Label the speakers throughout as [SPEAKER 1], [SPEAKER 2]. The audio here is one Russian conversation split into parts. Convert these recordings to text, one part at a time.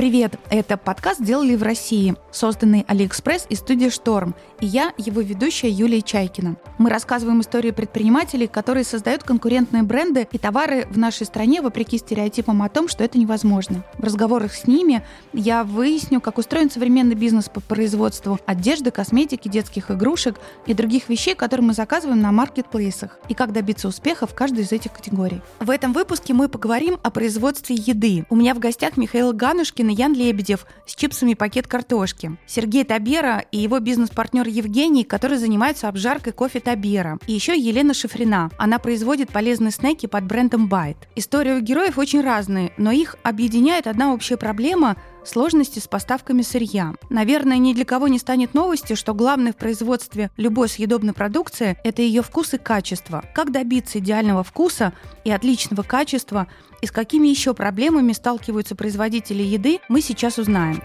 [SPEAKER 1] Привет! Это подкаст «Сделали в России», созданный Алиэкспресс и студией «Шторм». И я, его ведущая Юлия Чайкина. Мы рассказываем истории предпринимателей, которые создают конкурентные бренды и товары в нашей стране вопреки стереотипам о том, что это невозможно. В разговорах с ними я выясню, как устроен современный бизнес по производству одежды, косметики, детских игрушек и других вещей, которые мы заказываем на маркетплейсах, и как добиться успеха в каждой из этих категорий. В этом выпуске мы поговорим о производстве еды. У меня в гостях Михаил Ганушкин и Ян Лебедев с чипсами пакет картошки. Сергей Табера и его бизнес-партнер Евгений, который занимается обжаркой кофе Табера. И еще Елена Шифрина. Она производит полезные снеки под брендом Байт. Истории у героев очень разные, но их объединяет одна общая проблема сложности с поставками сырья. Наверное, ни для кого не станет новостью, что главное в производстве любой съедобной продукции – это ее вкус и качество. Как добиться идеального вкуса и отличного качества и с какими еще проблемами сталкиваются производители еды, мы сейчас узнаем.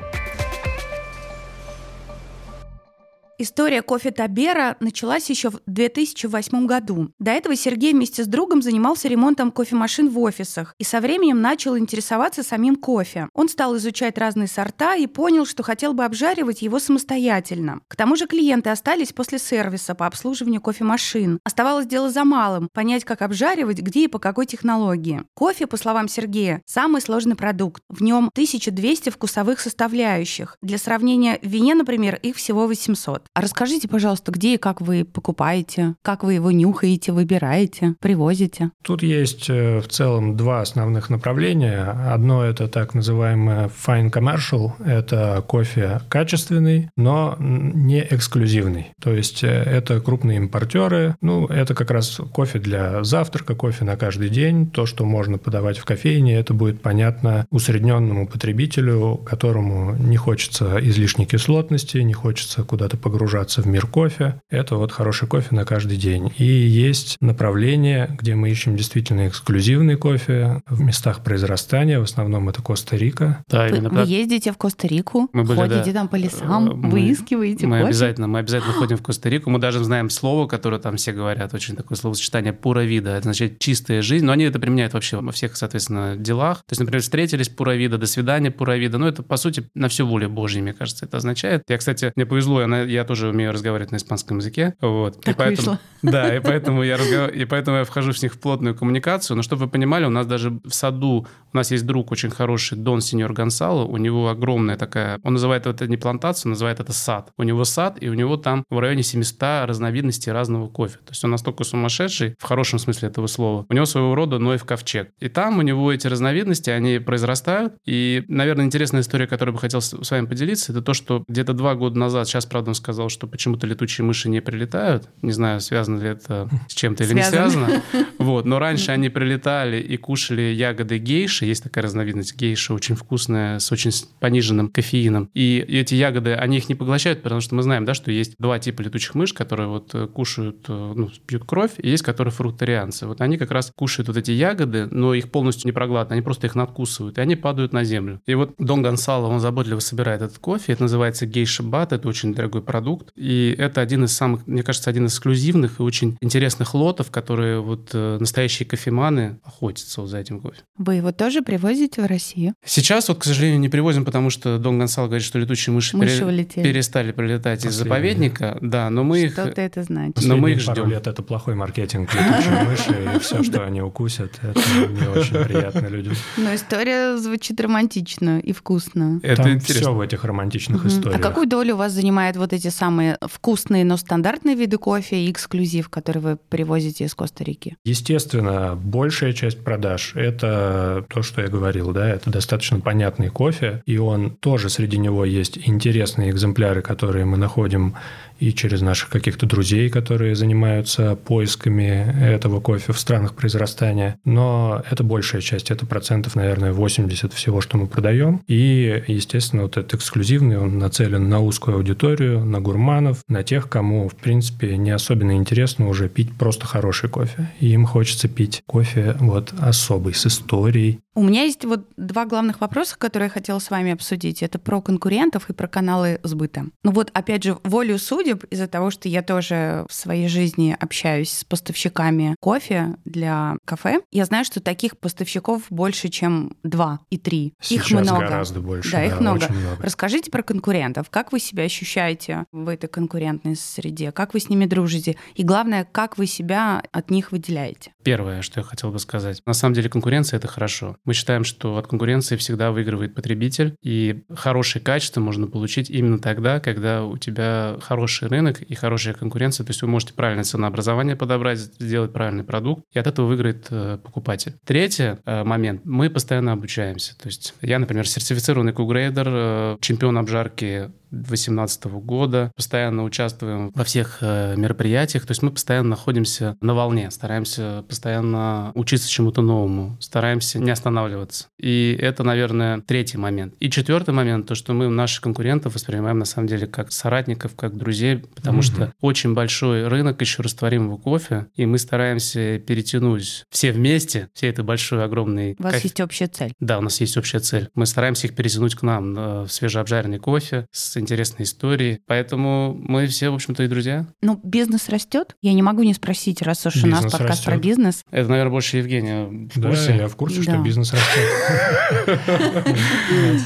[SPEAKER 1] История кофе Табера началась еще в 2008 году. До этого Сергей вместе с другом занимался ремонтом кофемашин в офисах и со временем начал интересоваться самим кофе. Он стал изучать разные сорта и понял, что хотел бы обжаривать его самостоятельно. К тому же клиенты остались после сервиса по обслуживанию кофемашин. Оставалось дело за малым – понять, как обжаривать, где и по какой технологии. Кофе, по словам Сергея, самый сложный продукт. В нем 1200 вкусовых составляющих. Для сравнения, в вине, например, их всего 800. А расскажите, пожалуйста, где и как вы покупаете, как вы его нюхаете, выбираете, привозите?
[SPEAKER 2] Тут есть э, в целом два основных направления. Одно – это так называемое fine commercial, это кофе качественный, но не эксклюзивный. То есть э, это крупные импортеры, ну, это как раз кофе для завтрака, кофе на каждый день, то, что можно подавать в кофейне, это будет понятно усредненному потребителю, которому не хочется излишней кислотности, не хочется куда-то погрузиться погружаться в мир кофе. Это вот хороший кофе на каждый день. И есть направление, где мы ищем действительно эксклюзивный кофе в местах произрастания. В основном это Коста-Рика.
[SPEAKER 1] Да, именно вы, так. вы ездите в Коста-Рику, мы были, ходите да. там по лесам, мы, выискиваете
[SPEAKER 3] мы
[SPEAKER 1] кофе?
[SPEAKER 3] Обязательно, мы обязательно ходим в Коста-Рику. Мы даже знаем слово, которое там все говорят, очень такое словосочетание «пура вида». Это значит чистая жизнь. Но они это применяют вообще во всех, соответственно, делах. То есть, например, встретились пура вида, до свидания пура вида. Ну, это, по сути, на всю волю Божью, мне кажется, это означает. Я, кстати, мне повезло, я, я тоже умею разговаривать на испанском языке. Вот.
[SPEAKER 1] Так и поэтому, вышло.
[SPEAKER 3] Да, и поэтому, я разгов... и поэтому я вхожу с них в плотную коммуникацию. Но чтобы вы понимали, у нас даже в саду, у нас есть друг очень хороший, Дон Сеньор Гонсало, у него огромная такая, он называет это не плантацию, называет это сад. У него сад, и у него там в районе 700 разновидностей разного кофе. То есть он настолько сумасшедший, в хорошем смысле этого слова. У него своего рода Ноев ковчег. И там у него эти разновидности, они произрастают. И, наверное, интересная история, которую бы хотел с вами поделиться, это то, что где-то два года назад, сейчас, правда, он сказал, что почему-то летучие мыши не прилетают. Не знаю, связано ли это с чем-то или связано. не связано. Вот. Но раньше они прилетали и кушали ягоды гейши. Есть такая разновидность гейши, очень вкусная, с очень пониженным кофеином. И эти ягоды, они их не поглощают, потому что мы знаем, да, что есть два типа летучих мышь, которые вот э, кушают, э, ну, пьют кровь, и есть которые фрукторианцы. Вот они как раз кушают вот эти ягоды, но их полностью не проглатывают, они просто их надкусывают, и они падают на землю. И вот Дон Гонсало, он заботливо собирает этот кофе, это называется гейша бат, это очень дорогой продукт, и это один из самых, мне кажется, один из эксклюзивных и очень интересных лотов, которые вот э, настоящие кофеманы охотятся вот за этим кофе.
[SPEAKER 1] Вы его тоже привозите в Россию?
[SPEAKER 3] Сейчас вот, к сожалению, не привозим, потому что Дон Гонсал говорит, что летучие мыши, мыши пере... перестали прилетать Последние. из заповедника. Да, но мы их...
[SPEAKER 1] Что-то это значит.
[SPEAKER 2] Но мы их ждем. пару лет это плохой маркетинг летучие мыши, и все, что они укусят, это не очень приятно людям.
[SPEAKER 1] Но история звучит романтично и вкусно.
[SPEAKER 2] Это все в этих романтичных историях.
[SPEAKER 1] А какую долю у вас занимает вот эти самые вкусные, но стандартные виды кофе и эксклюзив, который вы привозите из Коста-Рики?
[SPEAKER 2] Естественно, большая часть продаж – это то, что я говорил, да, это достаточно понятный кофе, и он тоже среди него есть интересные экземпляры, которые мы находим и через наших каких-то друзей, которые занимаются поисками этого кофе в странах произрастания. Но это большая часть, это процентов, наверное, 80 всего, что мы продаем. И, естественно, вот этот эксклюзивный, он нацелен на узкую аудиторию, на гурманов, на тех, кому, в принципе, не особенно интересно уже пить просто хороший кофе. И им хочется пить кофе вот особый, с историей,
[SPEAKER 1] у меня есть вот два главных вопроса, которые я хотела с вами обсудить. Это про конкурентов и про каналы сбыта. Ну вот, опять же, волю судеб, из-за того, что я тоже в своей жизни общаюсь с поставщиками кофе для кафе, я знаю, что таких поставщиков больше, чем два и три.
[SPEAKER 2] Сейчас
[SPEAKER 1] их много.
[SPEAKER 2] гораздо больше.
[SPEAKER 1] Да,
[SPEAKER 2] да,
[SPEAKER 1] их много.
[SPEAKER 2] Много.
[SPEAKER 1] Расскажите про конкурентов. Как вы себя ощущаете в этой конкурентной среде? Как вы с ними дружите? И главное, как вы себя от них выделяете?
[SPEAKER 3] Первое, что я хотел бы сказать. На самом деле конкуренция — это хорошо. Мы считаем, что от конкуренции всегда выигрывает потребитель, и хорошее качество можно получить именно тогда, когда у тебя хороший рынок и хорошая конкуренция, то есть вы можете правильное ценообразование подобрать, сделать правильный продукт, и от этого выиграет э, покупатель. Третий э, момент. Мы постоянно обучаемся. То есть я, например, сертифицированный кугрейдер, э, чемпион обжарки 2018 года, постоянно участвуем во всех э, мероприятиях, то есть мы постоянно находимся на волне, стараемся постоянно учиться чему-то новому, стараемся не останавливаться. И это, наверное, третий момент. И четвертый момент, то, что мы наших конкурентов воспринимаем на самом деле как соратников, как друзей, потому mm-hmm. что очень большой рынок еще растворимого кофе, и мы стараемся перетянуть все вместе, все это большой, огромный...
[SPEAKER 1] У вас есть общая цель.
[SPEAKER 3] Да, у нас есть общая цель. Мы стараемся их перетянуть к нам э, в свежеобжаренный кофе с интересной историей. Поэтому мы все, в общем-то, и друзья.
[SPEAKER 1] Ну, бизнес растет. Я не могу не спросить, раз уж у нас подкаст растет. про бизнес.
[SPEAKER 3] Это, наверное, больше Евгения в
[SPEAKER 2] курсе. Да, я в курсе, да. что бизнес растет.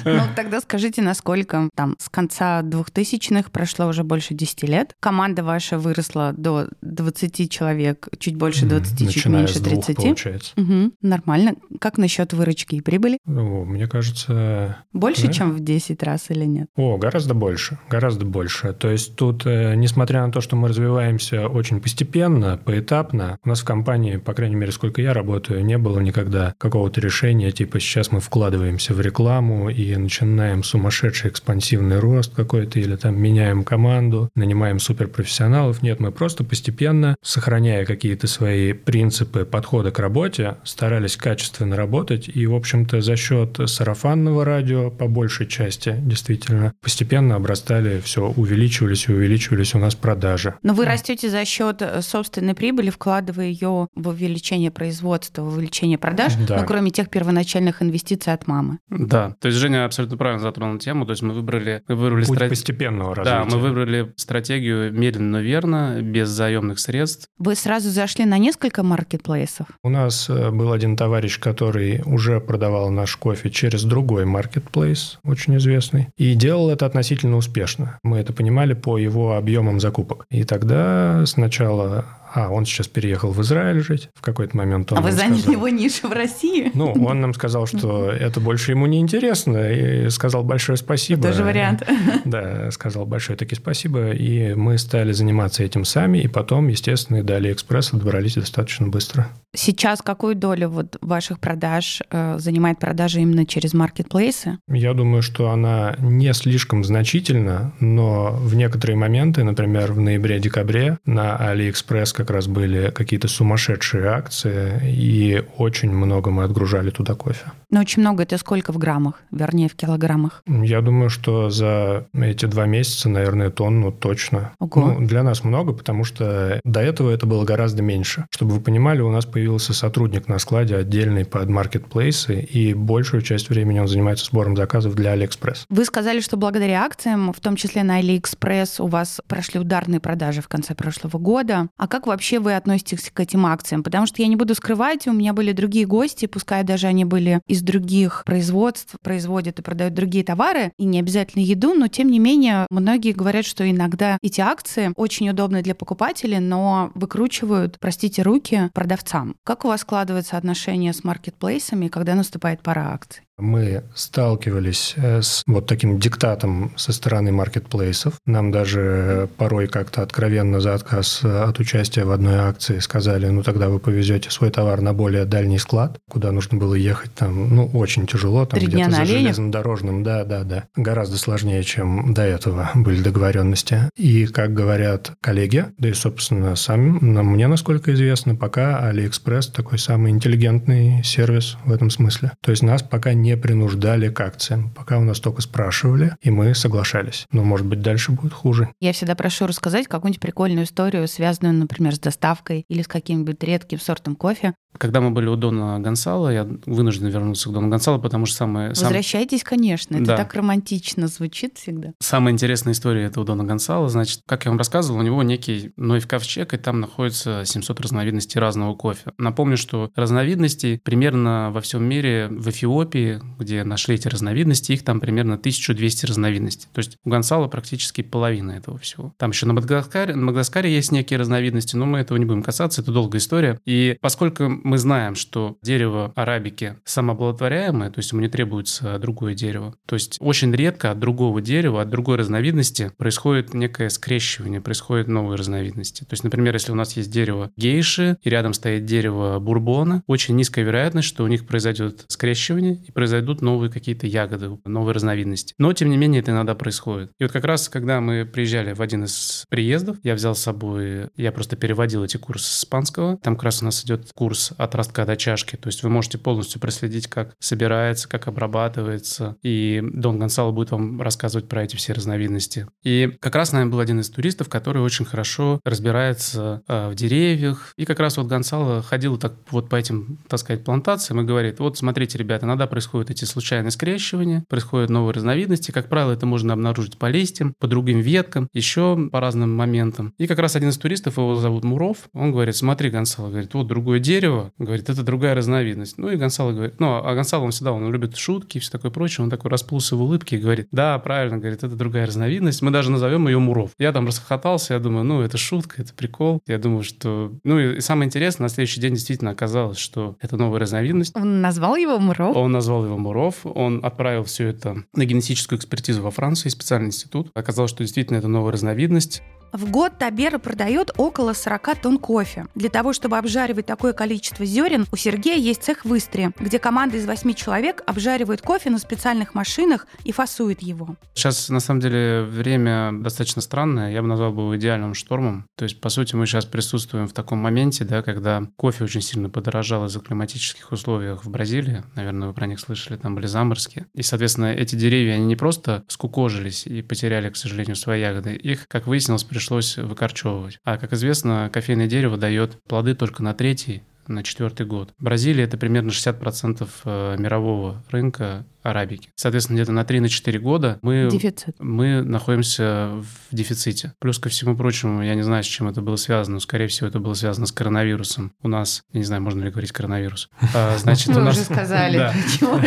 [SPEAKER 1] Ну, тогда скажите, насколько там с конца 2000-х прошло уже больше 10 лет. Команда ваша выросла до 20 человек, чуть больше 20, чуть меньше 30.
[SPEAKER 2] получается.
[SPEAKER 1] Нормально. Как насчет выручки и прибыли?
[SPEAKER 2] Мне кажется...
[SPEAKER 1] Больше, чем в 10 раз или нет?
[SPEAKER 2] О, гораздо больше, гораздо больше. То есть тут, э, несмотря на то, что мы развиваемся очень постепенно, поэтапно, у нас в компании, по крайней мере, сколько я работаю, не было никогда какого-то решения, типа сейчас мы вкладываемся в рекламу и начинаем сумасшедший экспансивный рост какой-то, или там меняем команду, нанимаем суперпрофессионалов. Нет, мы просто постепенно, сохраняя какие-то свои принципы подхода к работе, старались качественно работать, и, в общем-то, за счет сарафанного радио, по большей части, действительно, постепенно постепенно обрастали, все увеличивались и увеличивались у нас продажи.
[SPEAKER 1] Но вы растете за счет э, собственной прибыли, вкладывая ее в увеличение производства, в увеличение продаж, да. ну, кроме тех первоначальных инвестиций от мамы.
[SPEAKER 3] Да, то есть Женя абсолютно правильно затронул тему, то есть мы выбрали, мы выбрали
[SPEAKER 2] Путь страт... постепенного развития.
[SPEAKER 3] Да, мы выбрали стратегию медленно, но верно, без заемных средств.
[SPEAKER 1] Вы сразу зашли на несколько маркетплейсов?
[SPEAKER 2] У нас э, был один товарищ, который уже продавал наш кофе через другой маркетплейс, очень известный, и делал это относительно относительно успешно. Мы это понимали по его объемам закупок. И тогда сначала а, он сейчас переехал в Израиль жить в какой-то момент.
[SPEAKER 1] Он а вы заняли сказал, его нишу в России?
[SPEAKER 2] Ну, он нам сказал, что это больше ему не интересно, и сказал большое спасибо.
[SPEAKER 1] Тоже вариант.
[SPEAKER 2] Да, сказал большое таки спасибо, и мы стали заниматься этим сами, и потом, естественно, и до Алиэкспресса добрались достаточно быстро.
[SPEAKER 1] Сейчас какую долю вот ваших продаж э, занимает продажа именно через маркетплейсы?
[SPEAKER 2] Я думаю, что она не слишком значительна, но в некоторые моменты, например, в ноябре-декабре на Алиэкспресс как раз были какие-то сумасшедшие акции, и очень много мы отгружали туда кофе.
[SPEAKER 1] Но очень много это сколько в граммах, вернее, в килограммах?
[SPEAKER 2] Я думаю, что за эти два месяца, наверное, тонну точно.
[SPEAKER 1] Ого.
[SPEAKER 2] Ну, для нас много, потому что до этого это было гораздо меньше. Чтобы вы понимали, у нас появился сотрудник на складе отдельный под маркетплейсы, и большую часть времени он занимается сбором заказов для Алиэкспресс.
[SPEAKER 1] Вы сказали, что благодаря акциям, в том числе на Алиэкспресс, у вас прошли ударные продажи в конце прошлого года. А как вообще вы относитесь к этим акциям? Потому что я не буду скрывать, у меня были другие гости, пускай даже они были из других производств, производят и продают другие товары, и не обязательно еду, но тем не менее многие говорят, что иногда эти акции очень удобны для покупателей, но выкручивают, простите, руки продавцам. Как у вас складывается отношение с маркетплейсами, когда наступает пора акций?
[SPEAKER 2] Мы сталкивались э, с вот таким диктатом со стороны маркетплейсов. Нам даже порой как-то откровенно за отказ от участия в одной акции сказали, ну тогда вы повезете свой товар на более дальний склад, куда нужно было ехать там, ну очень тяжело, там где-то за железнодорожным, да, да, да. Гораздо сложнее, чем до этого были договоренности. И, как говорят коллеги, да и, собственно, сами, мне, насколько известно, пока AliExpress такой самый интеллигентный сервис в этом смысле. То есть нас пока не не принуждали к акциям. Пока у нас только спрашивали, и мы соглашались. Но, может быть, дальше будет хуже.
[SPEAKER 1] Я всегда прошу рассказать какую-нибудь прикольную историю, связанную, например, с доставкой или с каким-нибудь редким сортом кофе.
[SPEAKER 3] Когда мы были у Дона Гонсала, я вынужден вернуться к Дону Гонсалу, потому что самое...
[SPEAKER 1] Возвращайтесь, сам... конечно. Это
[SPEAKER 3] да.
[SPEAKER 1] так романтично звучит всегда.
[SPEAKER 3] Самая интересная история это у Дона Гонсала. Значит, как я вам рассказывал, у него некий Нойв ковчег, и там находится 700 разновидностей разного кофе. Напомню, что разновидностей примерно во всем мире, в Эфиопии, где нашли эти разновидности, их там примерно 1200 разновидностей. То есть у Гонсала практически половина этого всего. Там еще на Мадагаскаре, на Мадагаскаре есть некие разновидности, но мы этого не будем касаться, это долгая история. И поскольку мы знаем, что дерево арабики самооплодотворяемое, то есть ему не требуется другое дерево. То есть очень редко от другого дерева, от другой разновидности происходит некое скрещивание, происходят новые разновидности. То есть, например, если у нас есть дерево гейши и рядом стоит дерево бурбона, очень низкая вероятность, что у них произойдет скрещивание и произойдут новые какие-то ягоды, новые разновидности. Но, тем не менее, это иногда происходит. И вот как раз, когда мы приезжали в один из приездов, я взял с собой, я просто переводил эти курсы с испанского. Там как раз у нас идет курс от ростка до чашки. То есть вы можете полностью проследить, как собирается, как обрабатывается. И Дон Гонсало будет вам рассказывать про эти все разновидности. И как раз, наверное, был один из туристов, который очень хорошо разбирается э, в деревьях. И как раз вот Гонсало ходил так вот по этим, так сказать, плантациям и говорит, вот смотрите, ребята, иногда происходят эти случайные скрещивания, происходят новые разновидности. Как правило, это можно обнаружить по листьям, по другим веткам, еще по разным моментам. И как раз один из туристов, его зовут Муров, он говорит, смотри, Гонсало, говорит, вот другое дерево, говорит, это другая разновидность. Ну и Гонсало говорит, ну, а Гонсало, он всегда, он любит шутки и все такое прочее, он такой расплылся в улыбке и говорит, да, правильно, говорит, это другая разновидность, мы даже назовем ее Муров. Я там расхохотался, я думаю, ну, это шутка, это прикол. Я думаю, что... Ну и самое интересное, на следующий день действительно оказалось, что это новая разновидность.
[SPEAKER 1] Он назвал его Муров?
[SPEAKER 3] Он назвал его Муров, он отправил все это на генетическую экспертизу во Францию, специальный институт. Оказалось, что действительно это новая разновидность.
[SPEAKER 1] В год Табера продает около 40 тонн кофе. Для того, чтобы обжаривать такое количество зерен, у Сергея есть цех в Истре, где команда из 8 человек обжаривает кофе на специальных машинах и фасует его.
[SPEAKER 3] Сейчас, на самом деле, время достаточно странное. Я бы назвал бы его идеальным штормом. То есть, по сути, мы сейчас присутствуем в таком моменте, да, когда кофе очень сильно подорожал из-за климатических условий в Бразилии. Наверное, вы про них слышали, там были заморозки. И, соответственно, эти деревья, они не просто скукожились и потеряли, к сожалению, свои ягоды. Их, как выяснилось, пришлось выкорчевывать. А, как известно, кофейное дерево дает плоды только на третий, на четвертый год. Бразилия это примерно 60% э, мирового рынка арабики. Соответственно, где-то на 3-4 года мы,
[SPEAKER 1] Дефицит.
[SPEAKER 3] мы находимся в дефиците. Плюс ко всему прочему, я не знаю, с чем это было связано, но, скорее всего, это было связано с коронавирусом. У нас, я не знаю, можно ли говорить коронавирус.
[SPEAKER 1] А, значит, Вы у нас... уже сказали, да. чего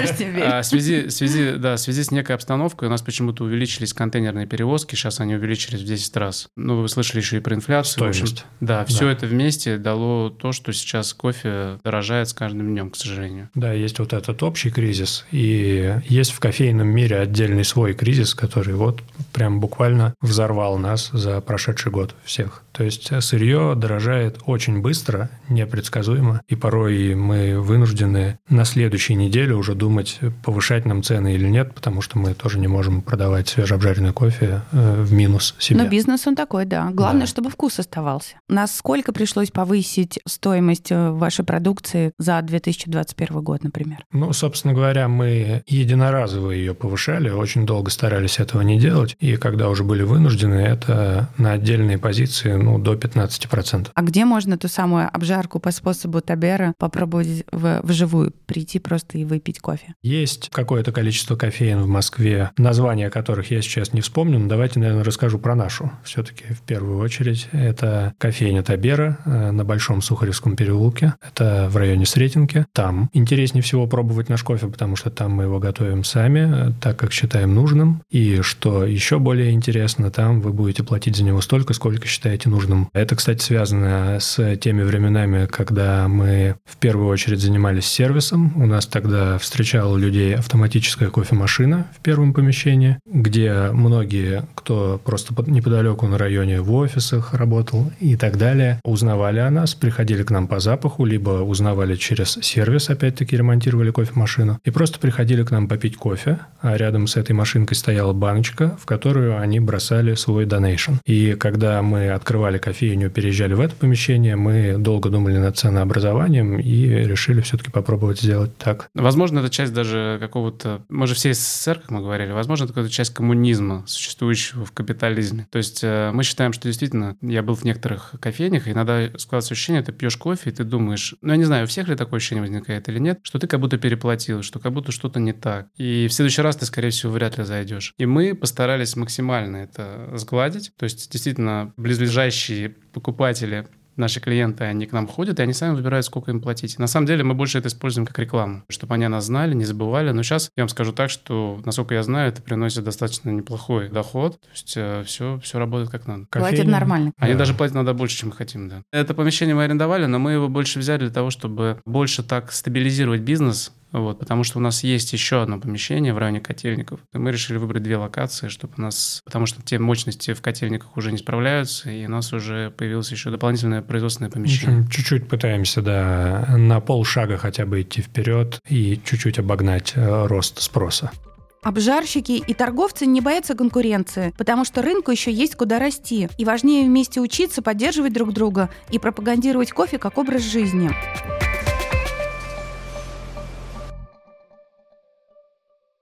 [SPEAKER 3] а, в связи, в связи, да, в связи с некой обстановкой у нас почему-то увеличились контейнерные перевозки, сейчас они увеличились в 10 раз. Ну, вы слышали еще и про инфляцию.
[SPEAKER 2] Стоимость.
[SPEAKER 3] Да, да, все это вместе дало то, что сейчас кофе дорожает с каждым днем, к сожалению.
[SPEAKER 2] Да, есть вот этот общий кризис, и есть в кофейном мире отдельный свой кризис, который вот прям буквально взорвал нас за прошедший год всех. То есть сырье дорожает очень быстро, непредсказуемо, и порой мы вынуждены на следующей неделе уже думать, повышать нам цены или нет, потому что мы тоже не можем продавать свежеобжаренный кофе э, в минус себе.
[SPEAKER 1] Но бизнес он такой, да. Главное, да. чтобы вкус оставался. Насколько пришлось повысить стоимость э, вашей продукции за 2021 год, например?
[SPEAKER 2] Ну, собственно говоря, мы единоразово ее повышали, очень долго старались этого не делать, и когда уже были вынуждены, это на отдельные позиции ну, до 15%.
[SPEAKER 1] А где можно ту самую обжарку по способу Табера попробовать в, вживую прийти просто и выпить кофе?
[SPEAKER 2] Есть какое-то количество кофеин в Москве, названия которых я сейчас не вспомню, но давайте, наверное, расскажу про нашу. Все-таки в первую очередь это кофейня Табера э, на Большом Сухаревском переулке. Это в районе Сретенки. Там интереснее всего пробовать наш кофе, потому что там мы его готовим сами, э, так как считаем нужным. И что еще более интересно, там вы будете платить за него столько, сколько считаете нужным. Это, кстати, связано с теми временами, когда мы в первую очередь занимались сервисом. У нас тогда встречала людей автоматическая кофемашина в первом помещении, где многие, кто просто неподалеку на районе в офисах работал и так далее, узнавали о нас, приходили к нам по запаху, либо узнавали через сервис, опять-таки ремонтировали кофемашину, и просто приходили к нам попить кофе, а рядом с этой машинкой стояла баночка, в которую они бросали свой донейшн. И когда мы открывали кофейню, переезжали в это помещение, мы долго думали над ценообразованием и решили все-таки попробовать сделать так.
[SPEAKER 3] Возможно, это часть даже какого-то... Мы же все СССР, как мы говорили, возможно, это какая-то часть коммунизма, существующего в капитализме. То есть э, мы считаем, что действительно, я был в некоторых кофейнях, и иногда складывается ощущение, ты пьешь кофе, и ты думаешь, ну, я не знаю, у всех ли такое ощущение возникает или нет, что ты как будто переплатил, что как будто что-то не так. И в следующий раз ты, скорее всего, вряд ли зайдешь. И мы постарались максимально это сгладить. То есть, действительно, близлежащие покупатели наши клиенты, они к нам ходят, и они сами выбирают, сколько им платить. На самом деле мы больше это используем как рекламу, чтобы они нас знали, не забывали. Но сейчас я вам скажу так, что, насколько я знаю, это приносит достаточно неплохой доход. То есть все, э, все работает как надо.
[SPEAKER 1] Кофейня. Платят нормально.
[SPEAKER 3] Они да. даже платят надо больше, чем мы хотим, да. Это помещение мы арендовали, но мы его больше взяли для того, чтобы больше так стабилизировать бизнес, вот, потому что у нас есть еще одно помещение в районе котельников. И мы решили выбрать две локации, чтобы у нас... Потому что те мощности в котельниках уже не справляются, и у нас уже появилось еще дополнительное производственное помещение.
[SPEAKER 2] Чуть-чуть пытаемся, да, на полшага хотя бы идти вперед и чуть-чуть обогнать э, рост спроса.
[SPEAKER 1] Обжарщики и торговцы не боятся конкуренции, потому что рынку еще есть куда расти. И важнее вместе учиться, поддерживать друг друга и пропагандировать кофе как образ жизни.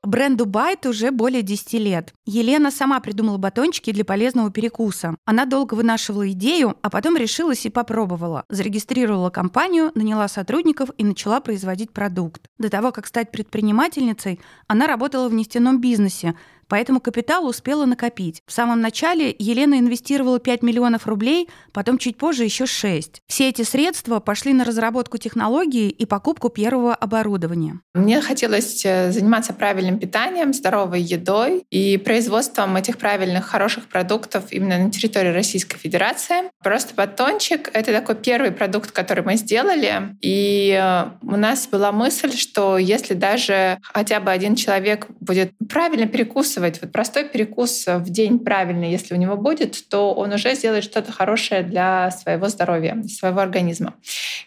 [SPEAKER 1] Бренду Байт уже более 10 лет. Елена сама придумала батончики для полезного перекуса. Она долго вынашивала идею, а потом решилась и попробовала. Зарегистрировала компанию, наняла сотрудников и начала производить продукт. До того, как стать предпринимательницей, она работала в нефтяном бизнесе, поэтому капитал успела накопить. В самом начале Елена инвестировала 5 миллионов рублей, потом чуть позже еще 6. Все эти средства пошли на разработку технологии и покупку первого оборудования.
[SPEAKER 4] Мне хотелось э, заниматься правильным питанием, здоровой едой и производством этих правильных, хороших продуктов именно на территории Российской Федерации. Просто батончик — это такой первый продукт, который мы сделали. И э, у нас была мысль, что если даже хотя бы один человек будет правильно перекусывать перекусывать. Вот простой перекус в день правильный, если у него будет, то он уже сделает что-то хорошее для своего здоровья, своего организма.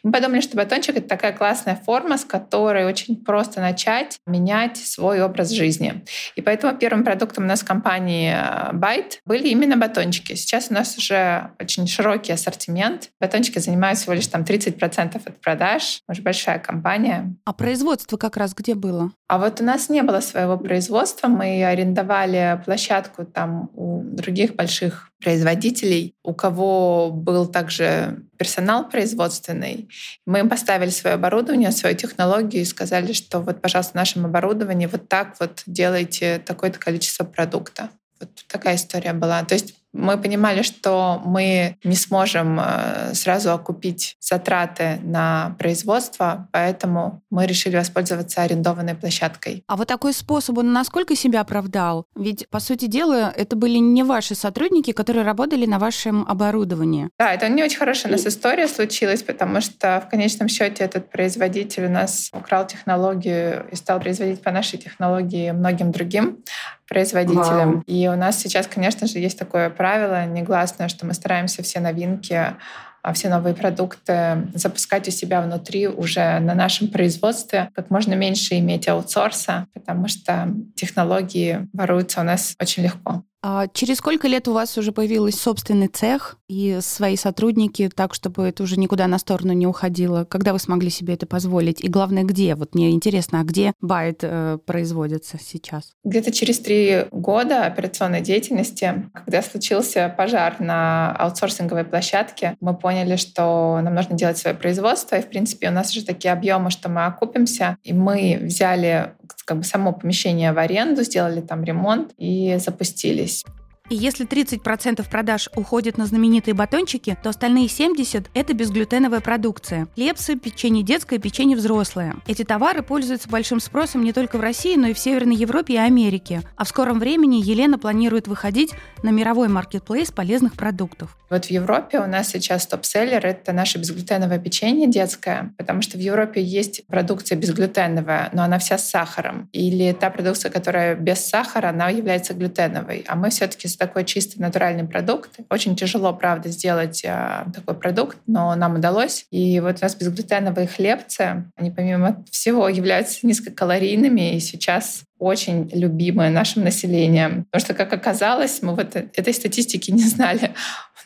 [SPEAKER 4] Мы подумали, что батончик — это такая классная форма, с которой очень просто начать менять свой образ жизни. И поэтому первым продуктом у нас в компании Byte были именно батончики. Сейчас у нас уже очень широкий ассортимент. Батончики занимают всего лишь там 30% от продаж. Мы же большая компания.
[SPEAKER 1] А производство как раз где было?
[SPEAKER 4] А вот у нас не было своего производства. Мы арендовали арендовали площадку там у других больших производителей, у кого был также персонал производственный. Мы им поставили свое оборудование, свою технологию и сказали, что вот, пожалуйста, в нашем оборудовании вот так вот делайте такое-то количество продукта. Вот такая история была. То есть мы понимали, что мы не сможем э, сразу окупить затраты на производство, поэтому мы решили воспользоваться арендованной площадкой.
[SPEAKER 1] А вот такой способ, он насколько себя оправдал? Ведь, по сути дела, это были не ваши сотрудники, которые работали на вашем оборудовании.
[SPEAKER 4] Да, это не очень хорошая у нас история случилась, потому что в конечном счете этот производитель у нас украл технологию и стал производить по нашей технологии многим другим производителям. Wow. И у нас сейчас, конечно же, есть такое правило негласное, что мы стараемся все новинки а все новые продукты запускать у себя внутри уже на нашем производстве, как можно меньше иметь аутсорса, потому что технологии воруются у нас очень легко.
[SPEAKER 1] А через сколько лет у вас уже появился собственный цех и свои сотрудники, так, чтобы это уже никуда на сторону не уходило? Когда вы смогли себе это позволить? И главное, где? Вот мне интересно, а где Байт э, производится сейчас?
[SPEAKER 4] Где-то через три года операционной деятельности, когда случился пожар на аутсорсинговой площадке, мы поняли, что нам нужно делать свое производство. И, в принципе, у нас уже такие объемы, что мы окупимся. И мы взяли как бы само помещение в аренду, сделали там ремонт и запустились.
[SPEAKER 1] И если 30% продаж уходит на знаменитые батончики, то остальные 70% – это безглютеновая продукция. Лепсы, печенье детское, печенье взрослое. Эти товары пользуются большим спросом не только в России, но и в Северной Европе и Америке. А в скором времени Елена планирует выходить на мировой маркетплейс полезных продуктов.
[SPEAKER 4] Вот в Европе у нас сейчас топ-селлер — это наше безглютеновое печенье детское, потому что в Европе есть продукция безглютеновая, но она вся с сахаром. Или та продукция, которая без сахара, она является глютеновой. А мы все это такой чистый натуральный продукт. Очень тяжело, правда, сделать а, такой продукт, но нам удалось. И вот у нас безглютеновые хлебцы, они помимо всего являются низкокалорийными, и сейчас очень любимые нашим населением. Потому что, как оказалось, мы вот этой статистики не знали.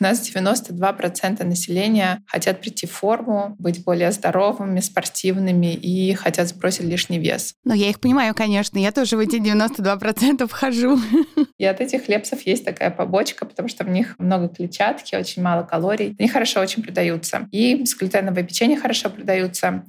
[SPEAKER 4] У нас 92% населения хотят прийти в форму, быть более здоровыми, спортивными и хотят сбросить лишний вес.
[SPEAKER 1] Ну, я их понимаю, конечно. Я тоже в эти 92% вхожу.
[SPEAKER 4] И от этих хлебцев есть такая побочка, потому что в них много клетчатки, очень мало калорий. Они хорошо очень продаются. И бесглютеновые печенье хорошо продаются.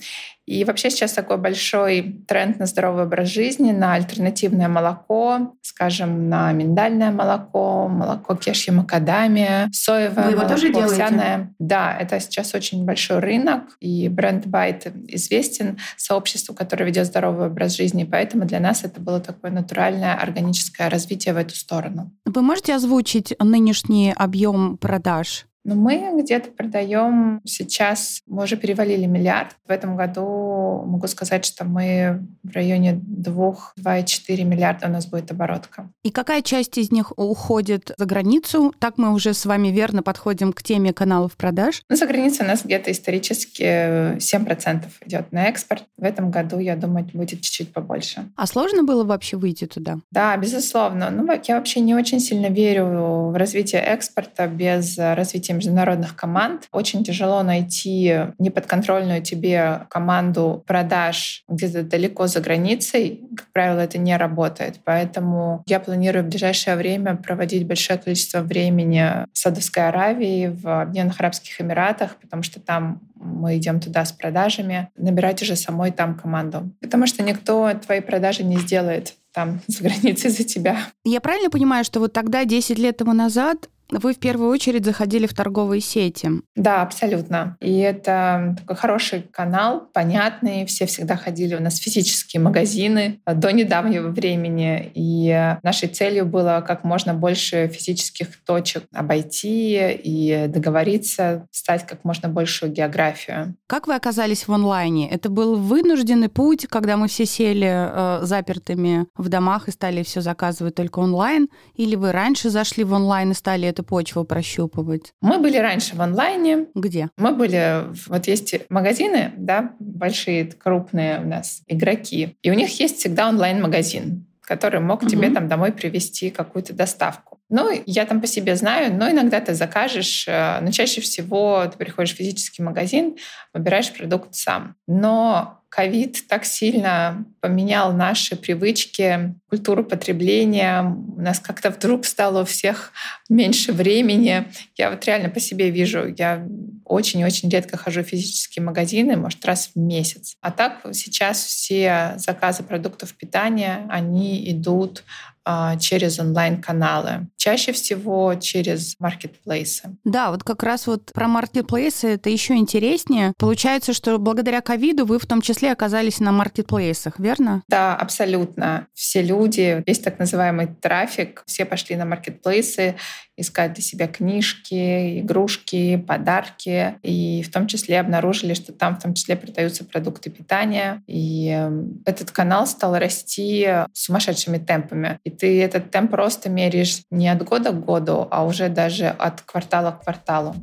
[SPEAKER 4] И вообще сейчас такой большой тренд на здоровый образ жизни, на альтернативное молоко, скажем, на миндальное молоко, молоко кешья макадамия, соевое
[SPEAKER 1] Вы его
[SPEAKER 4] молоко,
[SPEAKER 1] тоже делаете?
[SPEAKER 4] овсяное. Да, это сейчас очень большой рынок, и бренд Байт известен сообществу, которое ведет здоровый образ жизни, поэтому для нас это было такое натуральное органическое развитие в эту сторону.
[SPEAKER 1] Вы можете озвучить нынешний объем продаж?
[SPEAKER 4] Но мы где-то продаем сейчас, мы уже перевалили миллиард. В этом году могу сказать, что мы в районе 2-2,4 миллиарда у нас будет оборотка.
[SPEAKER 1] И какая часть из них уходит за границу? Так мы уже с вами верно подходим к теме каналов продаж.
[SPEAKER 4] Ну, за границей у нас где-то исторически 7% идет на экспорт. В этом году, я думаю, будет чуть-чуть побольше.
[SPEAKER 1] А сложно было вообще выйти туда?
[SPEAKER 4] Да, безусловно. Ну, я вообще не очень сильно верю в развитие экспорта без развития международных команд. Очень тяжело найти неподконтрольную тебе команду продаж где-то далеко за границей. Как правило, это не работает. Поэтому я планирую в ближайшее время проводить большое количество времени в Саудовской Аравии, в Объединенных Арабских Эмиратах, потому что там мы идем туда с продажами, набирать уже самой там команду. Потому что никто твои продажи не сделает там за границей за тебя.
[SPEAKER 1] Я правильно понимаю, что вот тогда, 10 лет тому назад, вы в первую очередь заходили в торговые сети.
[SPEAKER 4] Да, абсолютно. И это такой хороший канал, понятный. Все всегда ходили у нас физические магазины до недавнего времени. И нашей целью было как можно больше физических точек обойти и договориться, стать как можно большую географию.
[SPEAKER 1] Как вы оказались в онлайне? Это был вынужденный путь, когда мы все сели э, запертыми в домах и стали все заказывать только онлайн? Или вы раньше зашли в онлайн и стали эту почву прощупывать?
[SPEAKER 4] Мы были раньше в онлайне.
[SPEAKER 1] Где?
[SPEAKER 4] Мы были... Вот есть магазины, да, большие, крупные у нас игроки. И у них есть всегда онлайн-магазин который мог угу. тебе там домой привезти какую-то доставку. Ну, я там по себе знаю, но иногда ты закажешь, э, но чаще всего ты приходишь в физический магазин, выбираешь продукт сам. Но ковид так сильно поменял наши привычки, культуру потребления. У нас как-то вдруг стало у всех меньше времени. Я вот реально по себе вижу, я очень-очень редко хожу в физические магазины, может, раз в месяц. А так сейчас все заказы продуктов питания, они идут через онлайн-каналы. Чаще всего через маркетплейсы.
[SPEAKER 1] Да, вот как раз вот про маркетплейсы это еще интереснее. Получается, что благодаря ковиду вы в том числе оказались на маркетплейсах, верно?
[SPEAKER 4] Да, абсолютно. Все люди, весь так называемый трафик, все пошли на маркетплейсы искать для себя книжки, игрушки, подарки. И в том числе обнаружили, что там в том числе продаются продукты питания. И эм, этот канал стал расти сумасшедшими темпами. И ты этот темп просто меряешь не от года к году, а уже даже от квартала к кварталу.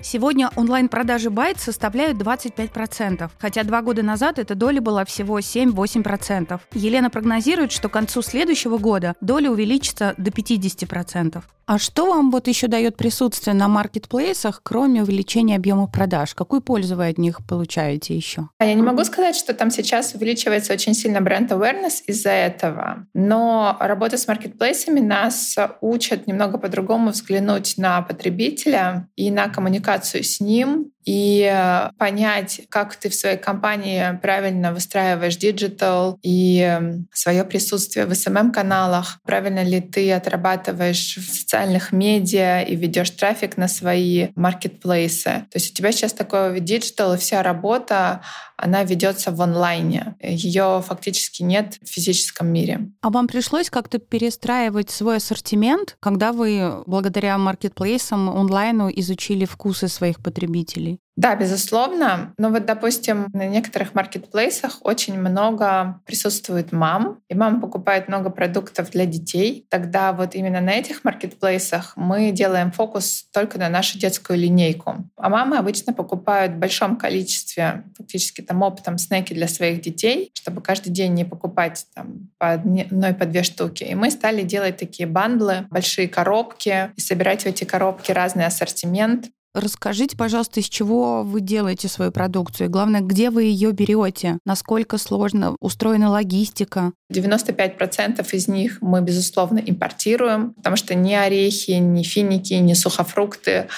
[SPEAKER 1] Сегодня онлайн-продажи Байт составляют 25%, хотя два года назад эта доля была всего 7-8%. Елена прогнозирует, что к концу следующего года доля увеличится до 50%. А что вам вот еще дает присутствие на маркетплейсах, кроме увеличения объема продаж? Какую пользу вы от них получаете еще?
[SPEAKER 4] А я не могу сказать, что там сейчас увеличивается очень сильно бренд awareness из-за этого. Но работа с маркетплейсами нас учат немного по-другому взглянуть на потребителя и на коммуникацию с ним, и э, понять, как ты в своей компании правильно выстраиваешь digital и эм, свое присутствие в SMM-каналах, правильно ли ты отрабатываешь в социальных медиа и ведешь трафик на свои маркетплейсы. То есть у тебя сейчас такой digital, и вся работа она ведется в онлайне. Ее фактически нет в физическом мире.
[SPEAKER 1] А вам пришлось как-то перестраивать свой ассортимент, когда вы благодаря маркетплейсам онлайну изучили вкусы своих потребителей?
[SPEAKER 4] Да, безусловно. Но вот, допустим, на некоторых маркетплейсах очень много присутствует мам, и мама покупает много продуктов для детей. Тогда вот именно на этих маркетплейсах мы делаем фокус только на нашу детскую линейку. А мамы обычно покупают в большом количестве, фактически там оптом, снеки для своих детей, чтобы каждый день не покупать там по одной, по две штуки. И мы стали делать такие бандлы, большие коробки, и собирать в эти коробки разный ассортимент.
[SPEAKER 1] Расскажите, пожалуйста, из чего вы делаете свою продукцию? И главное, где вы ее берете? Насколько сложно устроена логистика?
[SPEAKER 4] 95% из них мы, безусловно, импортируем, потому что ни орехи, ни финики, ни сухофрукты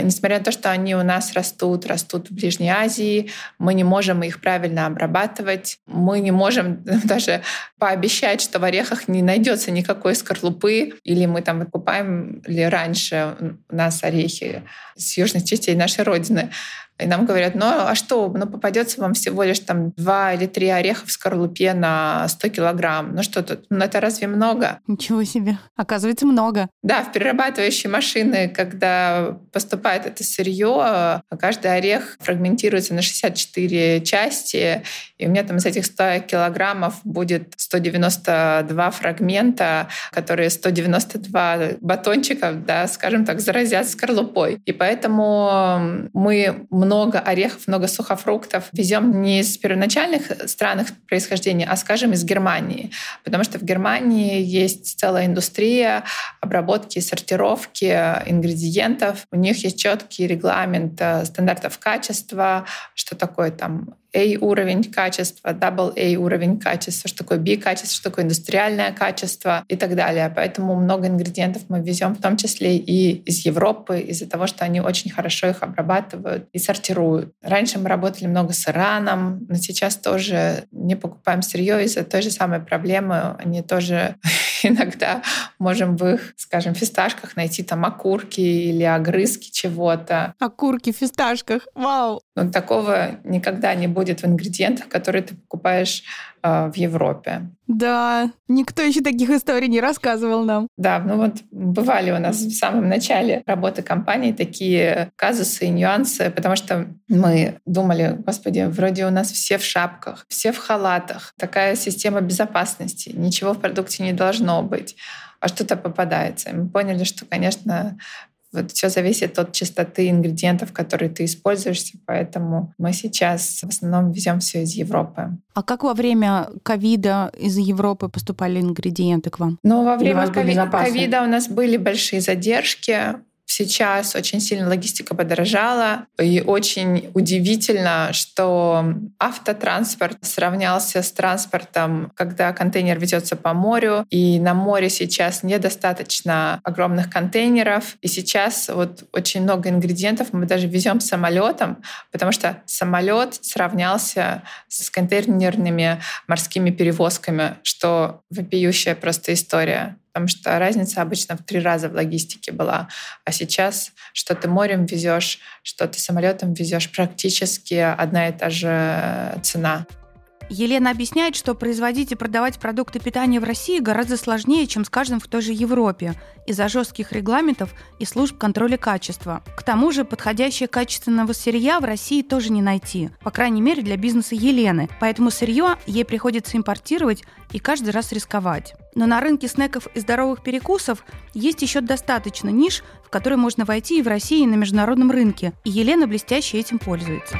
[SPEAKER 4] несмотря на то, что они у нас растут, растут в Ближней Азии, мы не можем их правильно обрабатывать, мы не можем даже пообещать, что в орехах не найдется никакой скорлупы, или мы там выкупаем ли раньше у нас орехи с южных частей нашей Родины. И нам говорят, ну а что, ну попадется вам всего лишь там два или три ореха в скорлупе на 100 килограмм. Ну что тут, ну это разве много?
[SPEAKER 1] Ничего себе, оказывается много.
[SPEAKER 4] Да, в перерабатывающие машины, когда поступает это сырье, каждый орех фрагментируется на 64 части, и у меня там из этих 100 килограммов будет 192 фрагмента, которые 192 батончика, да, скажем так, заразят скорлупой. И поэтому мы много орехов, много сухофруктов везем не из первоначальных стран их происхождения, а, скажем, из Германии. Потому что в Германии есть целая индустрия обработки, сортировки ингредиентов. У них есть четкий регламент э, стандартов качества, что такое там A уровень качества, Double A уровень качества, что такое B качество, что такое индустриальное качество и так далее. Поэтому много ингредиентов мы везем, в том числе и из Европы, из-за того, что они очень хорошо их обрабатывают и сортируют. Раньше мы работали много с Ираном, но сейчас тоже не покупаем сырье из-за той же самой проблемы. Они тоже иногда можем в их, скажем, фисташках найти там окурки или огрызки чего-то.
[SPEAKER 1] Окурки в фисташках, вау!
[SPEAKER 4] Но такого никогда не будет в ингредиентах, которые ты покупаешь э, в Европе.
[SPEAKER 1] Да, никто еще таких историй не рассказывал нам.
[SPEAKER 4] Да, ну вот бывали у нас в самом начале работы компании такие казусы и нюансы, потому что мы думали, господи, вроде у нас все в шапках, все в халатах, такая система безопасности, ничего в продукте не должно быть а что-то попадается. И мы поняли, что, конечно, вот все зависит от чистоты ингредиентов, которые ты используешь, поэтому мы сейчас в основном везем все из Европы.
[SPEAKER 1] А как во время ковида из Европы поступали ингредиенты к вам?
[SPEAKER 4] Ну, во время ковида у нас были большие задержки. Сейчас очень сильно логистика подорожала, и очень удивительно, что автотранспорт сравнялся с транспортом, когда контейнер везется по морю, и на море сейчас недостаточно огромных контейнеров, и сейчас вот очень много ингредиентов мы даже везем самолетом, потому что самолет сравнялся с контейнерными морскими перевозками, что вопиющая просто история потому что разница обычно в три раза в логистике была. А сейчас что ты морем везешь, что ты самолетом везешь, практически одна и та же цена.
[SPEAKER 1] Елена объясняет, что производить и продавать продукты питания в России гораздо сложнее, чем, скажем, в той же Европе, из-за жестких регламентов и служб контроля качества. К тому же подходящее качественного сырья в России тоже не найти, по крайней мере для бизнеса Елены, поэтому сырье ей приходится импортировать и каждый раз рисковать. Но на рынке снеков и здоровых перекусов есть еще достаточно ниш, в которые можно войти и в России, и на международном рынке, и Елена блестяще этим пользуется.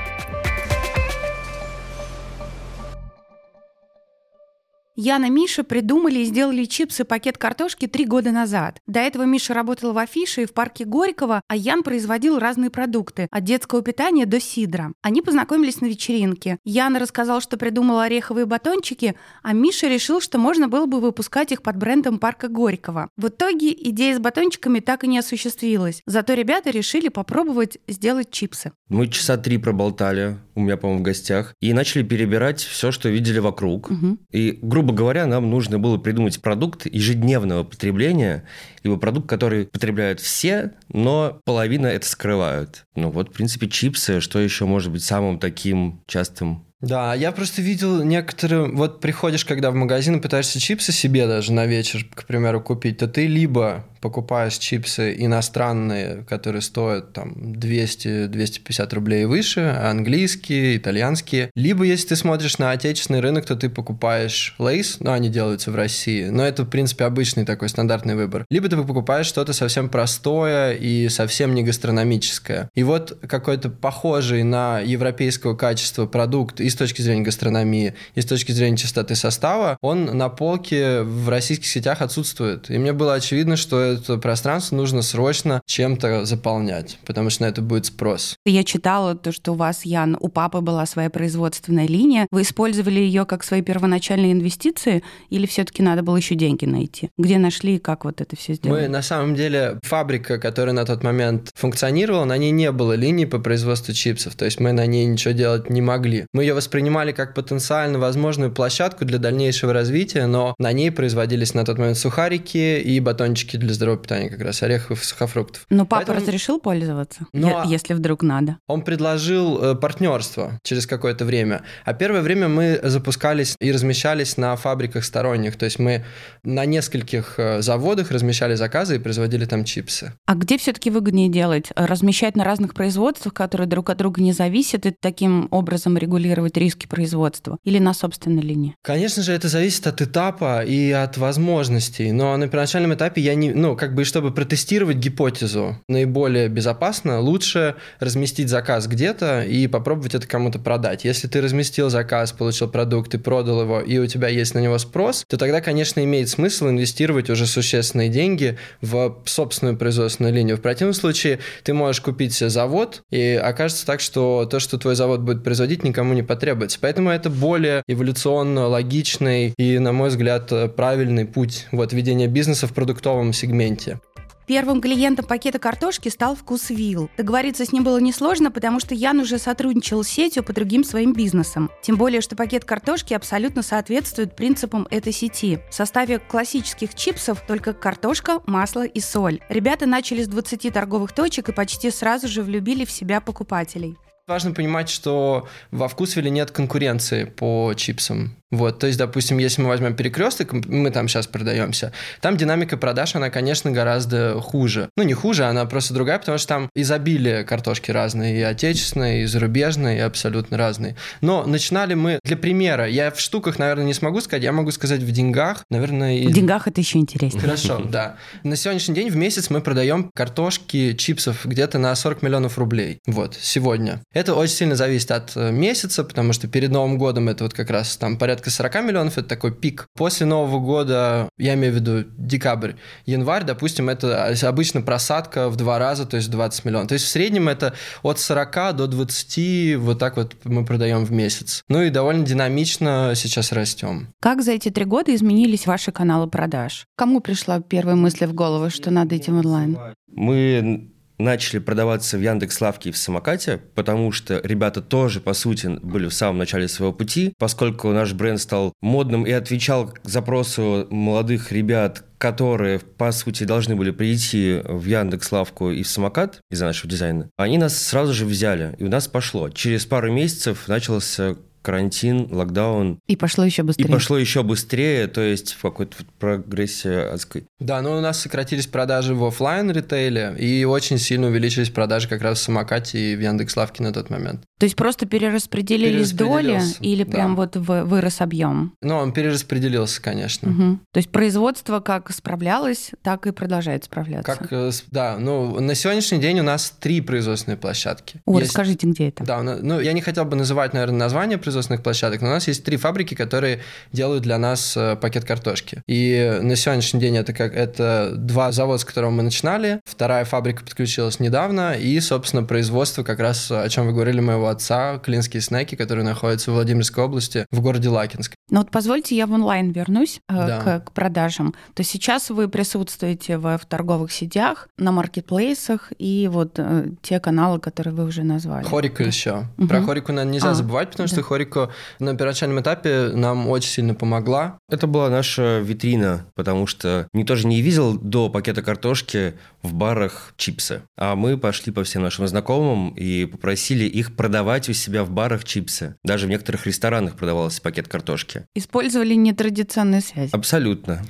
[SPEAKER 1] Яна и Миша придумали и сделали чипсы пакет картошки три года назад. До этого Миша работал в афише и в парке Горького, а Ян производил разные продукты, от детского питания до сидра. Они познакомились на вечеринке. Яна рассказал, что придумал ореховые батончики, а Миша решил, что можно было бы выпускать их под брендом парка Горького. В итоге идея с батончиками так и не осуществилась. Зато ребята решили попробовать сделать чипсы.
[SPEAKER 5] Мы часа три проболтали, у меня, по-моему, в гостях, и начали перебирать все, что видели вокруг. Угу. И, грубо говоря, нам нужно было придумать продукт ежедневного потребления, либо продукт, который потребляют все, но половина это скрывают. Ну вот, в принципе, чипсы, что еще может быть самым таким частым
[SPEAKER 6] Да, я просто видел некоторые... Вот приходишь, когда в магазин и пытаешься чипсы себе даже на вечер, к примеру, купить, то ты либо покупаешь чипсы иностранные, которые стоят там 200-250 рублей и выше, английские, итальянские. Либо если ты смотришь на отечественный рынок, то ты покупаешь лейс, ну, они делаются в России, но это, в принципе, обычный такой стандартный выбор. Либо ты покупаешь что-то совсем простое и совсем не гастрономическое. И вот какой-то похожий на европейского качества продукт и с точки зрения гастрономии, и с точки зрения чистоты состава, он на полке в российских сетях отсутствует. И мне было очевидно, что это пространство нужно срочно чем-то заполнять, потому что на это будет спрос.
[SPEAKER 1] Я читала то, что у вас, Ян, у папы была своя производственная линия. Вы использовали ее как свои первоначальные инвестиции или все-таки надо было еще деньги найти? Где нашли и как вот это все сделали?
[SPEAKER 6] Мы, на самом деле, фабрика, которая на тот момент функционировала, на ней не было линии по производству чипсов, то есть мы на ней ничего делать не могли. Мы ее воспринимали как потенциально возможную площадку для дальнейшего развития, но на ней производились на тот момент сухарики и батончики для здорового питания как раз, орехов, сухофруктов.
[SPEAKER 1] Но папа Поэтому... разрешил пользоваться, Но если вдруг надо?
[SPEAKER 6] Он предложил э, партнерство через какое-то время. А первое время мы запускались и размещались на фабриках сторонних. То есть мы на нескольких э, заводах размещали заказы и производили там чипсы.
[SPEAKER 1] А где все-таки выгоднее делать? Размещать на разных производствах, которые друг от друга не зависят, и таким образом регулировать риски производства? Или на собственной линии?
[SPEAKER 6] Конечно же, это зависит от этапа и от возможностей. Но на первоначальном этапе я не... Ну, как бы, чтобы протестировать гипотезу наиболее безопасно, лучше разместить заказ где-то и попробовать это кому-то продать. Если ты разместил заказ, получил продукт и продал его, и у тебя есть на него спрос, то тогда, конечно, имеет смысл инвестировать уже существенные деньги в собственную производственную линию. В противном случае ты можешь купить себе завод, и окажется так, что то, что твой завод будет производить, никому не потребуется. Поэтому это более эволюционно логичный и, на мой взгляд, правильный путь вот, ведения бизнеса в продуктовом сегменте.
[SPEAKER 1] Первым клиентом пакета картошки стал «Вкусвилл». Договориться с ним было несложно, потому что Ян уже сотрудничал с сетью по другим своим бизнесам. Тем более, что пакет картошки абсолютно соответствует принципам этой сети. В составе классических чипсов только картошка, масло и соль. Ребята начали с 20 торговых точек и почти сразу же влюбили в себя покупателей.
[SPEAKER 6] Важно понимать, что во вкусвиле нет конкуренции по чипсам. Вот, то есть, допустим, если мы возьмем перекресток, мы там сейчас продаемся, там динамика продаж, она, конечно, гораздо хуже. Ну, не хуже, она просто другая, потому что там изобилие картошки разные, и отечественные, и зарубежные, и абсолютно разные. Но начинали мы, для примера, я в штуках, наверное, не смогу сказать, я могу сказать в деньгах, наверное... И...
[SPEAKER 1] В деньгах это еще интереснее.
[SPEAKER 6] Хорошо, да. На сегодняшний день в месяц мы продаем картошки, чипсов где-то на 40 миллионов рублей. Вот, сегодня. Это очень сильно зависит от э, месяца, потому что перед Новым годом это вот как раз там порядка порядка 40 миллионов, это такой пик. После Нового года, я имею в виду декабрь, январь, допустим, это обычно просадка в два раза, то есть 20 миллионов. То есть в среднем это от 40 до 20, вот так вот мы продаем в месяц. Ну и довольно динамично сейчас растем.
[SPEAKER 1] Как за эти три года изменились ваши каналы продаж? Кому пришла первая мысль в голову, что надо идти в онлайн?
[SPEAKER 5] Мы начали продаваться в Яндекс Лавке и в самокате, потому что ребята тоже, по сути, были в самом начале своего пути, поскольку наш бренд стал модным и отвечал к запросу молодых ребят, которые, по сути, должны были прийти в Яндекс Лавку и в самокат из-за нашего дизайна, они нас сразу же взяли, и у нас пошло. Через пару месяцев начался карантин, локдаун.
[SPEAKER 1] И пошло еще быстрее.
[SPEAKER 5] И пошло еще быстрее, то есть в какой-то прогрессии адской.
[SPEAKER 6] Да, но у нас сократились продажи в офлайн ритейле и очень сильно увеличились продажи как раз в самокате и в Яндекс.Лавке на тот момент.
[SPEAKER 1] То есть просто перераспределились доли или прям да. вот вырос объем?
[SPEAKER 6] Ну, он перераспределился, конечно.
[SPEAKER 1] Угу. То есть производство как справлялось, так и продолжает справляться.
[SPEAKER 6] Как, э, да, ну, на сегодняшний день у нас три производственные площадки.
[SPEAKER 1] О, Есть... расскажите, где это?
[SPEAKER 6] Да, ну, я не хотел бы называть, наверное, название производственных площадок, но у нас есть три фабрики, которые делают для нас э, пакет картошки. И на сегодняшний день это как это два завода, с которого мы начинали, вторая фабрика подключилась недавно, и, собственно, производство как раз, о чем вы говорили, моего отца, Клинские снеки, которые находятся в Владимирской области, в городе Лакинск.
[SPEAKER 1] Ну вот позвольте, я в онлайн вернусь э, да. к, к продажам. То сейчас вы присутствуете в, в торговых сетях, на маркетплейсах и вот э, те каналы, которые вы уже назвали.
[SPEAKER 6] Хорику еще. Угу. Про Хорику наверное, нельзя а, забывать, потому да. что Хорик риторика на первоначальном этапе нам очень сильно помогла.
[SPEAKER 5] Это была наша витрина, потому что никто же не видел до пакета картошки в барах чипсы. А мы пошли по всем нашим знакомым и попросили их продавать у себя в барах чипсы. Даже в некоторых ресторанах продавался пакет картошки.
[SPEAKER 1] Использовали нетрадиционные связи.
[SPEAKER 5] Абсолютно.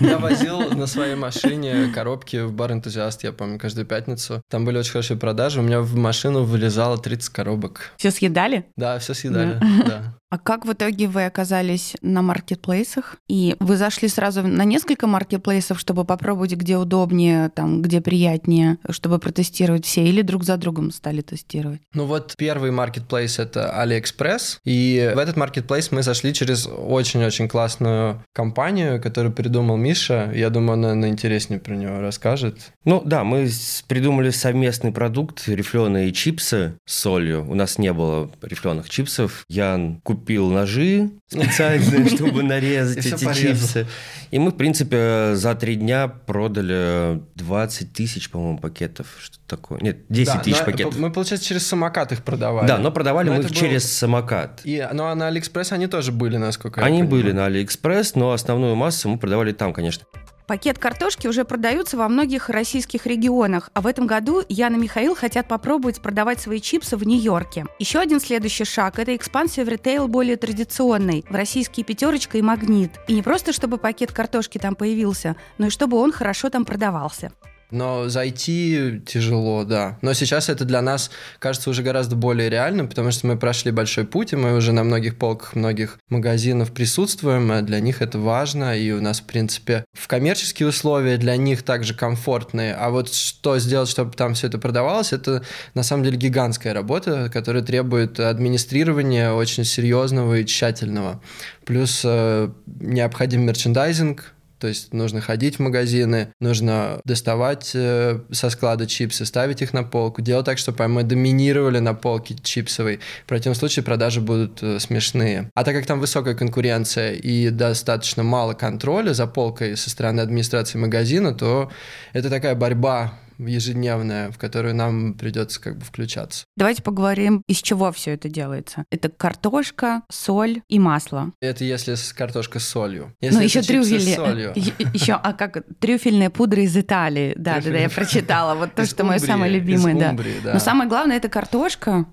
[SPEAKER 6] Я возил на своей машине коробки в бар «Энтузиаст», я помню, каждую пятницу. Там были очень хорошие продажи. У меня в машину вылезало 30 коробок.
[SPEAKER 1] Все съедали?
[SPEAKER 6] Да, все съедали, да.
[SPEAKER 1] А как в итоге вы оказались на маркетплейсах? И вы зашли сразу на несколько маркетплейсов, чтобы попробовать, где удобнее, там, где приятнее, чтобы протестировать все, или друг за другом стали тестировать?
[SPEAKER 6] Ну вот первый маркетплейс — это AliExpress, и в этот маркетплейс мы зашли через очень-очень классную компанию, которую придумал Миша. Я думаю, он, наверное, интереснее про него расскажет.
[SPEAKER 5] Ну да, мы придумали совместный продукт, рифленые чипсы с солью. У нас не было рифленых чипсов. Ян купил купил ножи специальные, чтобы нарезать эти чипсы. И мы, в принципе, за три дня продали 20 тысяч, по-моему, пакетов. Что такое? Нет, 10 тысяч пакетов.
[SPEAKER 6] Мы, получается, через самокат их продавали.
[SPEAKER 5] Да, но продавали мы их через самокат.
[SPEAKER 6] И, ну, а на Алиэкспресс они тоже были, насколько
[SPEAKER 5] Они были на Алиэкспресс, но основную массу мы продавали там, конечно.
[SPEAKER 1] Пакет картошки уже продаются во многих российских регионах, а в этом году Яна и Михаил хотят попробовать продавать свои чипсы в Нью-Йорке. Еще один следующий шаг – это экспансия в ритейл более традиционный, в российские «Пятерочка» и «Магнит». И не просто, чтобы пакет картошки там появился, но и чтобы он хорошо там продавался.
[SPEAKER 6] Но зайти тяжело, да. Но сейчас это для нас кажется уже гораздо более реальным, потому что мы прошли большой путь, и мы уже на многих полках многих магазинов присутствуем, а для них это важно, и у нас, в принципе, в коммерческие условия для них также комфортные. А вот что сделать, чтобы там все это продавалось, это на самом деле гигантская работа, которая требует администрирования очень серьезного и тщательного. Плюс э, необходим мерчендайзинг, то есть нужно ходить в магазины, нужно доставать э, со склада чипсы, ставить их на полку, делать так, чтобы мы доминировали на полке чипсовой. В противном случае продажи будут э, смешные. А так как там высокая конкуренция и достаточно мало контроля за полкой со стороны администрации магазина, то это такая борьба ежедневная, в которую нам придется как бы включаться.
[SPEAKER 1] Давайте поговорим, из чего все это делается. Это картошка, соль и масло.
[SPEAKER 6] Это если с картошка с солью.
[SPEAKER 1] Если ну, еще трюфели. Еще, а как трюфельная пудра из Италии. Да, да, да, я прочитала. Вот то, что мое самое любимое, да. Но самое главное это картошка.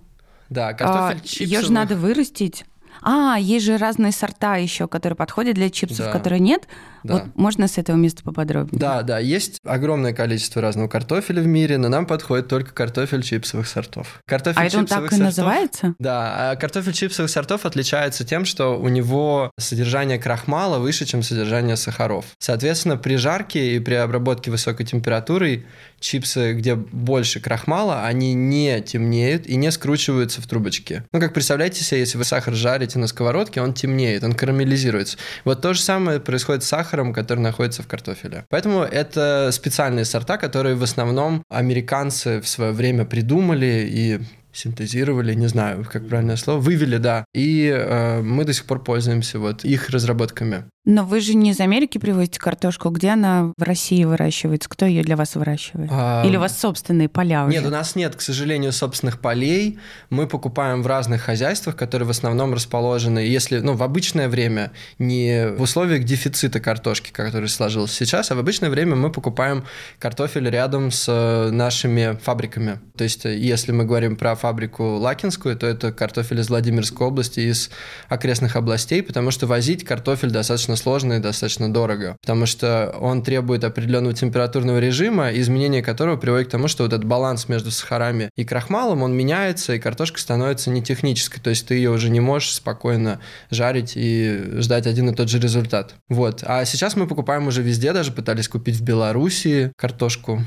[SPEAKER 6] Да, картофель чипсовых.
[SPEAKER 1] Ее же надо вырастить. А, есть же разные сорта еще, которые подходят для чипсов, да. которые нет. Да. Вот можно с этого места поподробнее?
[SPEAKER 6] Да, да, есть огромное количество разного картофеля в мире, но нам подходит только картофель чипсовых сортов. Картофель
[SPEAKER 1] а это он так сортов, и называется?
[SPEAKER 6] Да, а картофель чипсовых сортов отличается тем, что у него содержание крахмала выше, чем содержание сахаров. Соответственно, при жарке и при обработке высокой температурой чипсы, где больше крахмала, они не темнеют и не скручиваются в трубочки. Ну, как представляете себе, если вы сахар жарите на сковородке, он темнеет, он карамелизируется. Вот то же самое происходит с сахаром, который находится в картофеле. Поэтому это специальные сорта, которые в основном американцы в свое время придумали и синтезировали, не знаю, как правильное слово, вывели, да. И э, мы до сих пор пользуемся вот их разработками.
[SPEAKER 1] Но вы же не из Америки привозите картошку, где она в России выращивается? Кто ее для вас выращивает? А... Или у вас собственные поля уже?
[SPEAKER 6] Нет, у нас нет, к сожалению, собственных полей. Мы покупаем в разных хозяйствах, которые в основном расположены, если, ну, в обычное время, не в условиях дефицита картошки, который сложился сейчас, а в обычное время мы покупаем картофель рядом с э, нашими фабриками. То есть, э, если мы говорим про фабрику Лакинскую, то это картофель из Владимирской области, из окрестных областей, потому что возить картофель достаточно достаточно сложно и достаточно дорого, потому что он требует определенного температурного режима, изменение которого приводит к тому, что вот этот баланс между сахарами и крахмалом, он меняется, и картошка становится не технической, то есть ты ее уже не можешь спокойно жарить и ждать один и тот же результат. Вот. А сейчас мы покупаем уже везде, даже пытались купить в Беларуси картошку,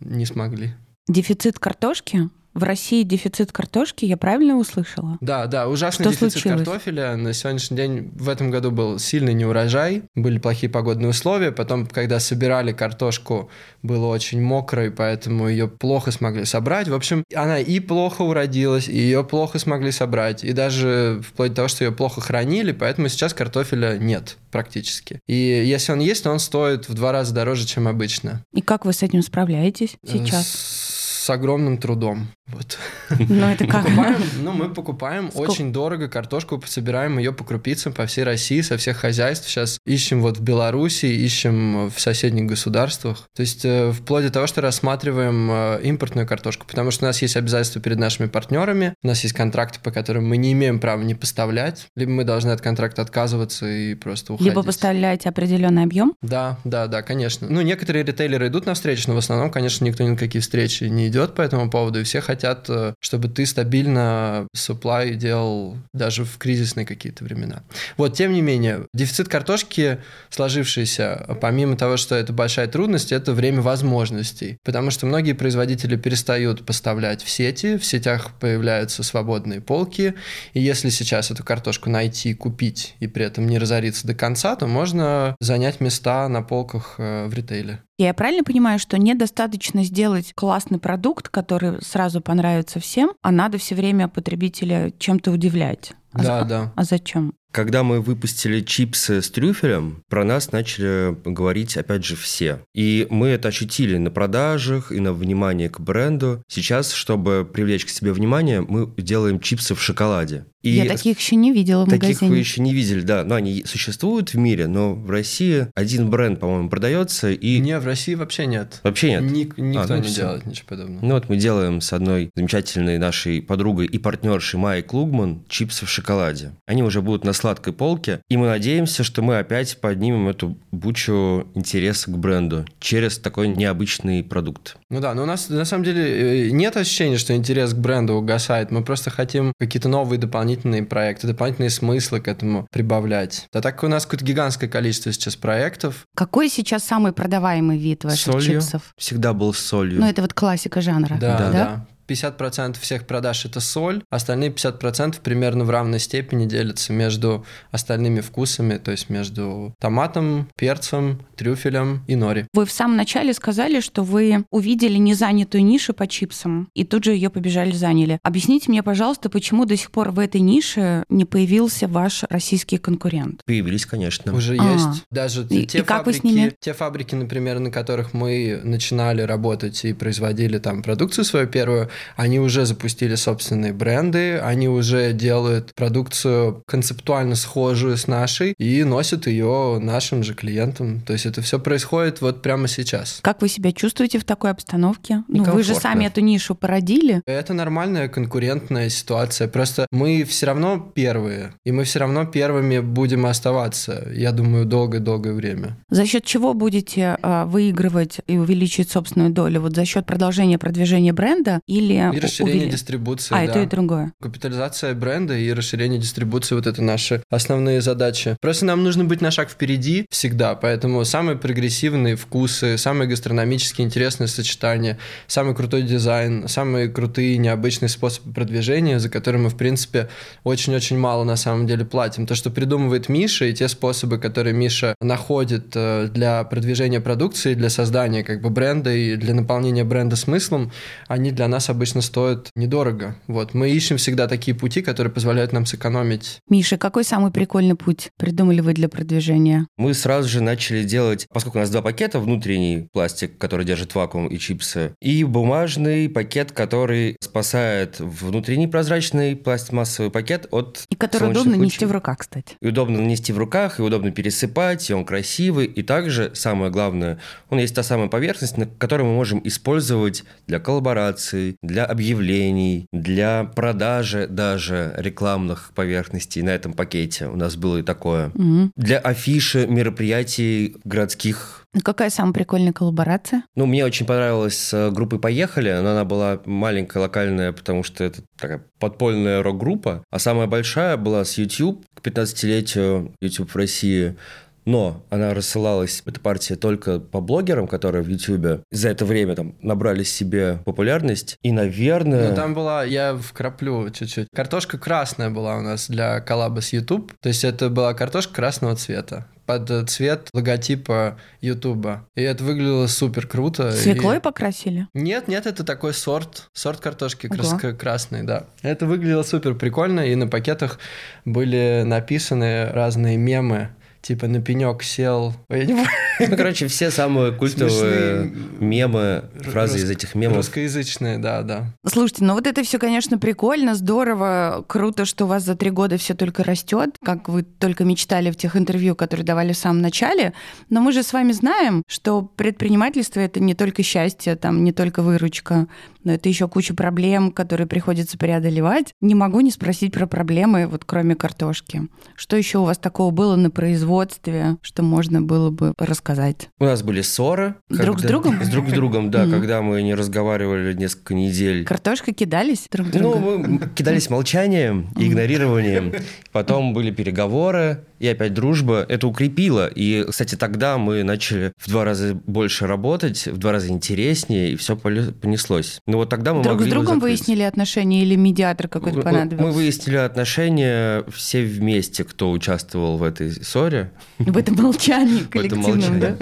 [SPEAKER 6] не смогли.
[SPEAKER 1] Дефицит картошки в России дефицит картошки, я правильно услышала?
[SPEAKER 6] Да, да, ужасный Что дефицит случилось? картофеля. На сегодняшний день в этом году был сильный неурожай, были плохие погодные условия. Потом, когда собирали картошку, было очень мокро, и поэтому ее плохо смогли собрать. В общем, она и плохо уродилась, и ее плохо смогли собрать, и даже вплоть до того, что ее плохо хранили, поэтому сейчас картофеля нет практически. И если он есть, то он стоит в два раза дороже, чем обычно.
[SPEAKER 1] И как вы с этим справляетесь сейчас?
[SPEAKER 6] С с огромным трудом. Вот.
[SPEAKER 1] Ну, это как?
[SPEAKER 6] Покупаем, ну, мы покупаем Сколько? очень дорого картошку, собираем ее по крупицам по всей России, со всех хозяйств. Сейчас ищем вот в Беларуси, ищем в соседних государствах. То есть э, вплоть до того, что рассматриваем э, импортную картошку, потому что у нас есть обязательства перед нашими партнерами, у нас есть контракты, по которым мы не имеем права не поставлять, либо мы должны от контракта отказываться и просто уходить.
[SPEAKER 1] Либо поставлять определенный объем?
[SPEAKER 6] Да, да, да, конечно. Ну, некоторые ритейлеры идут на встречу, но в основном, конечно, никто ни на какие встречи не идет по этому поводу, и все хотят, э, чтобы ты стабильно supply делал даже в кризисные какие-то времена. Вот, тем не менее, дефицит картошки сложившийся, помимо того, что это большая трудность, это время возможностей, потому что многие производители перестают поставлять в сети, в сетях появляются свободные полки, и если сейчас эту картошку найти, купить и при этом не разориться до конца, то можно занять места на полках э, в ритейле.
[SPEAKER 1] Я правильно понимаю, что недостаточно сделать классный продукт, который сразу понравится всем, а надо все время потребителя чем-то удивлять?
[SPEAKER 6] А да, за... да.
[SPEAKER 1] А зачем?
[SPEAKER 5] Когда мы выпустили чипсы с трюфелем, про нас начали говорить, опять же, все. И мы это ощутили на продажах и на внимание к бренду. Сейчас, чтобы привлечь к себе внимание, мы делаем чипсы в шоколаде.
[SPEAKER 1] И Я таких еще не видела в
[SPEAKER 5] таких
[SPEAKER 1] магазине.
[SPEAKER 5] Таких вы еще не видели, да. Но они существуют в мире, но в России один бренд, по-моему, продается. И...
[SPEAKER 6] Не, в России вообще нет.
[SPEAKER 5] Вообще нет?
[SPEAKER 6] Ник- никто а, ну не все. делает ничего подобного.
[SPEAKER 5] Ну вот мы делаем с одной замечательной нашей подругой и партнершей Майей Клугман чипсы в шоколаде. Они уже будут на сладкой полке, и мы надеемся, что мы опять поднимем эту бучу интереса к бренду через такой необычный продукт.
[SPEAKER 6] Ну да, но у нас на самом деле э, нет ощущения, что интерес к бренду угасает. Мы просто хотим какие-то новые дополнительные проекты, дополнительные смыслы к этому прибавлять. Да так как у нас какое-то гигантское количество сейчас проектов.
[SPEAKER 1] Какой сейчас самый продаваемый вид ваших
[SPEAKER 5] солью.
[SPEAKER 1] чипсов?
[SPEAKER 5] Всегда был с солью.
[SPEAKER 1] Ну это вот классика жанра.
[SPEAKER 6] Да, да. да. 50% всех продаж это соль, остальные 50% примерно в равной степени делятся между остальными вкусами, то есть между томатом, перцем, трюфелем и нори.
[SPEAKER 1] Вы в самом начале сказали, что вы увидели незанятую нишу по чипсам и тут же ее побежали заняли. Объясните мне, пожалуйста, почему до сих пор в этой нише не появился ваш российский конкурент?
[SPEAKER 5] Появились, конечно.
[SPEAKER 6] Уже а. есть. Даже и, те, и фабрики, те фабрики, например, на которых мы начинали работать и производили там продукцию свою первую, они уже запустили собственные бренды, они уже делают продукцию концептуально схожую с нашей и носят ее нашим же клиентам. То есть это все происходит вот прямо сейчас.
[SPEAKER 1] Как вы себя чувствуете в такой обстановке? Ну, вы же сами эту нишу породили.
[SPEAKER 6] Это нормальная конкурентная ситуация. Просто мы все равно первые, и мы все равно первыми будем оставаться, я думаю, долгое-долгое время.
[SPEAKER 1] За счет чего будете э, выигрывать и увеличить собственную долю? Вот за счет продолжения продвижения бренда или или
[SPEAKER 6] И расширение увели... дистрибуции.
[SPEAKER 1] А,
[SPEAKER 6] да.
[SPEAKER 1] и то, и другое.
[SPEAKER 6] Капитализация бренда и расширение дистрибуции, вот это наши основные задачи. Просто нам нужно быть на шаг впереди всегда, поэтому самые прогрессивные вкусы, самые гастрономически интересные сочетания, самый крутой дизайн, самые крутые необычные способы продвижения, за которые мы, в принципе, очень-очень мало на самом деле платим. То, что придумывает Миша, и те способы, которые Миша находит э, для продвижения продукции, для создания как бы бренда и для наполнения бренда смыслом, они для нас обычно стоят недорого. Вот. Мы ищем всегда такие пути, которые позволяют нам сэкономить.
[SPEAKER 1] Миша, какой самый прикольный путь придумали вы для продвижения?
[SPEAKER 5] Мы сразу же начали делать, поскольку у нас два пакета, внутренний пластик, который держит вакуум и чипсы, и бумажный пакет, который спасает внутренний прозрачный пластмассовый пакет от
[SPEAKER 1] И который удобно лучей. нести в руках, кстати.
[SPEAKER 5] И удобно нести в руках, и удобно пересыпать, и он красивый, и также, самое главное, он есть та самая поверхность, на которой мы можем использовать для коллабораций, для объявлений, для продажи даже рекламных поверхностей на этом пакете. У нас было и такое. Угу. Для афиши мероприятий городских
[SPEAKER 1] Какая самая прикольная коллаборация?
[SPEAKER 5] Ну, мне очень понравилась с э, группой «Поехали», но она была маленькая, локальная, потому что это такая подпольная рок-группа. А самая большая была с YouTube к 15-летию YouTube в России. Но она рассылалась, эта партия, только по блогерам, которые в Ютубе за это время там набрали себе популярность. И, наверное...
[SPEAKER 6] Ну, там была, я вкраплю чуть-чуть. Картошка красная была у нас для коллаба с YouTube. То есть это была картошка красного цвета под цвет логотипа Ютуба. И это выглядело супер круто.
[SPEAKER 1] Свеклой
[SPEAKER 6] и...
[SPEAKER 1] покрасили?
[SPEAKER 6] Нет, нет, это такой сорт, сорт картошки крас... красный, да. Это выглядело супер прикольно, и на пакетах были написаны разные мемы типа на пенек сел.
[SPEAKER 5] Ну, короче, все самые культовые мемы, фразы из этих мемов.
[SPEAKER 6] Русскоязычные, да, да.
[SPEAKER 1] Слушайте, ну вот это все, конечно, прикольно, здорово, круто, что у вас за три года все только растет, как вы только мечтали в тех интервью, которые давали в самом начале. Но мы же с вами знаем, что предпринимательство это не только счастье, там не только выручка, но это еще куча проблем, которые приходится преодолевать. Не могу не спросить про проблемы, вот кроме картошки. Что еще у вас такого было на производстве, что можно было бы рассказать?
[SPEAKER 5] У нас были ссоры.
[SPEAKER 1] Друг
[SPEAKER 5] когда...
[SPEAKER 1] с другом?
[SPEAKER 5] С друг с другом, да, когда мы не разговаривали несколько недель.
[SPEAKER 1] Картошкой кидались друг
[SPEAKER 5] ну,
[SPEAKER 1] друга?
[SPEAKER 5] Ну, мы кидались молчанием и игнорированием. Потом были переговоры, и опять дружба. Это укрепило. И, кстати, тогда мы начали в два раза больше работать, в два раза интереснее, и все понеслось. Ну вот тогда мы
[SPEAKER 1] Друг
[SPEAKER 5] могли
[SPEAKER 1] с другом
[SPEAKER 5] закрыть.
[SPEAKER 1] выяснили отношения или медиатор какой-то понадобился?
[SPEAKER 5] Мы выяснили отношения все вместе, кто участвовал в этой ссоре.
[SPEAKER 1] В этом молчании коллективном, да?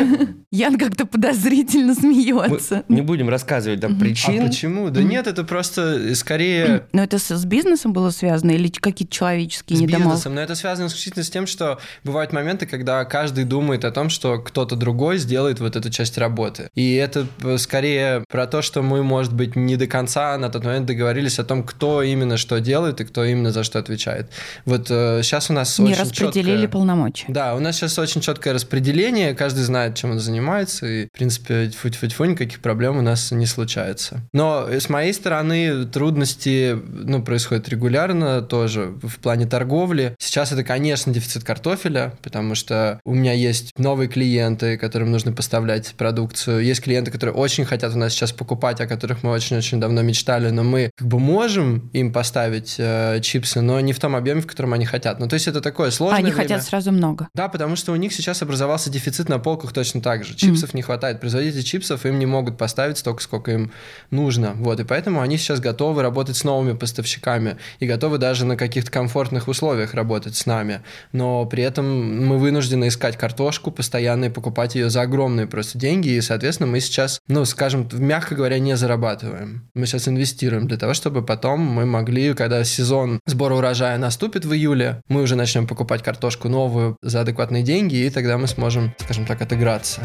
[SPEAKER 1] Ян как-то подозрительно смеется.
[SPEAKER 5] Мы не будем рассказывать там причин.
[SPEAKER 6] А почему? Да нет, это просто скорее...
[SPEAKER 1] Но это с бизнесом было связано или какие-то человеческие недомолвки?
[SPEAKER 6] С бизнесом, но это связано исключительно с тем, что бывают моменты, когда каждый думает о том, что кто-то другой сделает вот эту часть работы. И это скорее про то, что мы, может быть, не до конца на тот момент договорились о том, кто именно что делает и кто именно за что отвечает. Вот э, сейчас у нас
[SPEAKER 1] не
[SPEAKER 6] очень
[SPEAKER 1] распределили
[SPEAKER 6] четкое...
[SPEAKER 1] полномочия.
[SPEAKER 6] Да, у нас сейчас очень четкое распределение, каждый знает, чем он занимается, и, в принципе, фу фу фу никаких проблем у нас не случается. Но с моей стороны трудности ну, происходят регулярно тоже в плане торговли. Сейчас это, конечно, дефицит картофеля, потому что у меня есть новые клиенты, которым нужно поставлять продукцию. Есть клиенты, которые очень хотят у нас сейчас покупать, о которых мы очень-очень давно мечтали, но мы как бы можем им поставить э, чипсы, но не в том объеме, в котором они хотят. Ну, то есть это такое сложное
[SPEAKER 1] Они
[SPEAKER 6] время.
[SPEAKER 1] хотят сразу много.
[SPEAKER 6] Да, потому что у них сейчас образовался дефицит на полках точно так же. Чипсов mm. не хватает. Производители чипсов им не могут поставить столько, сколько им нужно. Вот, и поэтому они сейчас готовы работать с новыми поставщиками и готовы даже на каких-то комфортных условиях работать с нами. Но при этом мы вынуждены искать картошку постоянно и покупать ее за огромные просто деньги. И, соответственно, мы сейчас, ну, скажем, мягко говоря, не зарабатываем. Мы сейчас инвестируем для того, чтобы потом мы могли, когда сезон сбора урожая наступит в июле, мы уже начнем покупать картошку новую за адекватные деньги, и тогда мы сможем, скажем так, отыграться.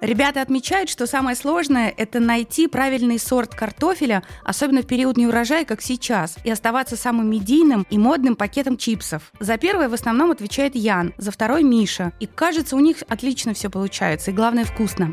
[SPEAKER 1] Ребята отмечают, что самое сложное – это найти правильный сорт картофеля, особенно в период неурожая, как сейчас, и оставаться самым медийным и модным пакетом чипсов. За первое в основном отвечает Ян, за второй – Миша. И кажется, у них отлично все получается, и главное – вкусно.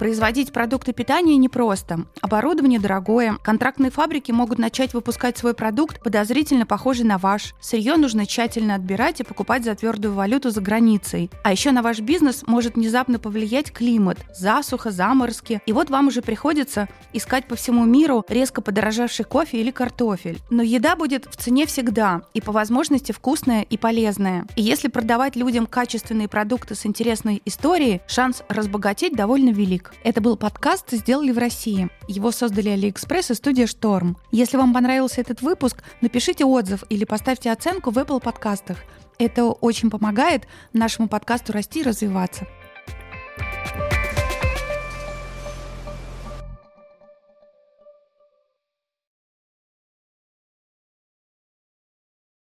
[SPEAKER 1] Производить продукты питания непросто. Оборудование дорогое. Контрактные фабрики могут начать выпускать свой продукт, подозрительно похожий на ваш. Сырье нужно тщательно отбирать и покупать за твердую валюту за границей. А еще на ваш бизнес может внезапно повлиять климат, засуха, заморозки. И вот вам уже приходится искать по всему миру резко подорожавший кофе или картофель. Но еда будет в цене всегда и по возможности вкусная и полезная. И если продавать людям качественные продукты с интересной историей, шанс разбогатеть довольно велик. Это был подкаст «Сделали в России». Его создали Алиэкспресс и студия «Шторм». Если вам понравился этот выпуск, напишите отзыв или поставьте оценку в Apple подкастах. Это очень помогает нашему подкасту расти и развиваться.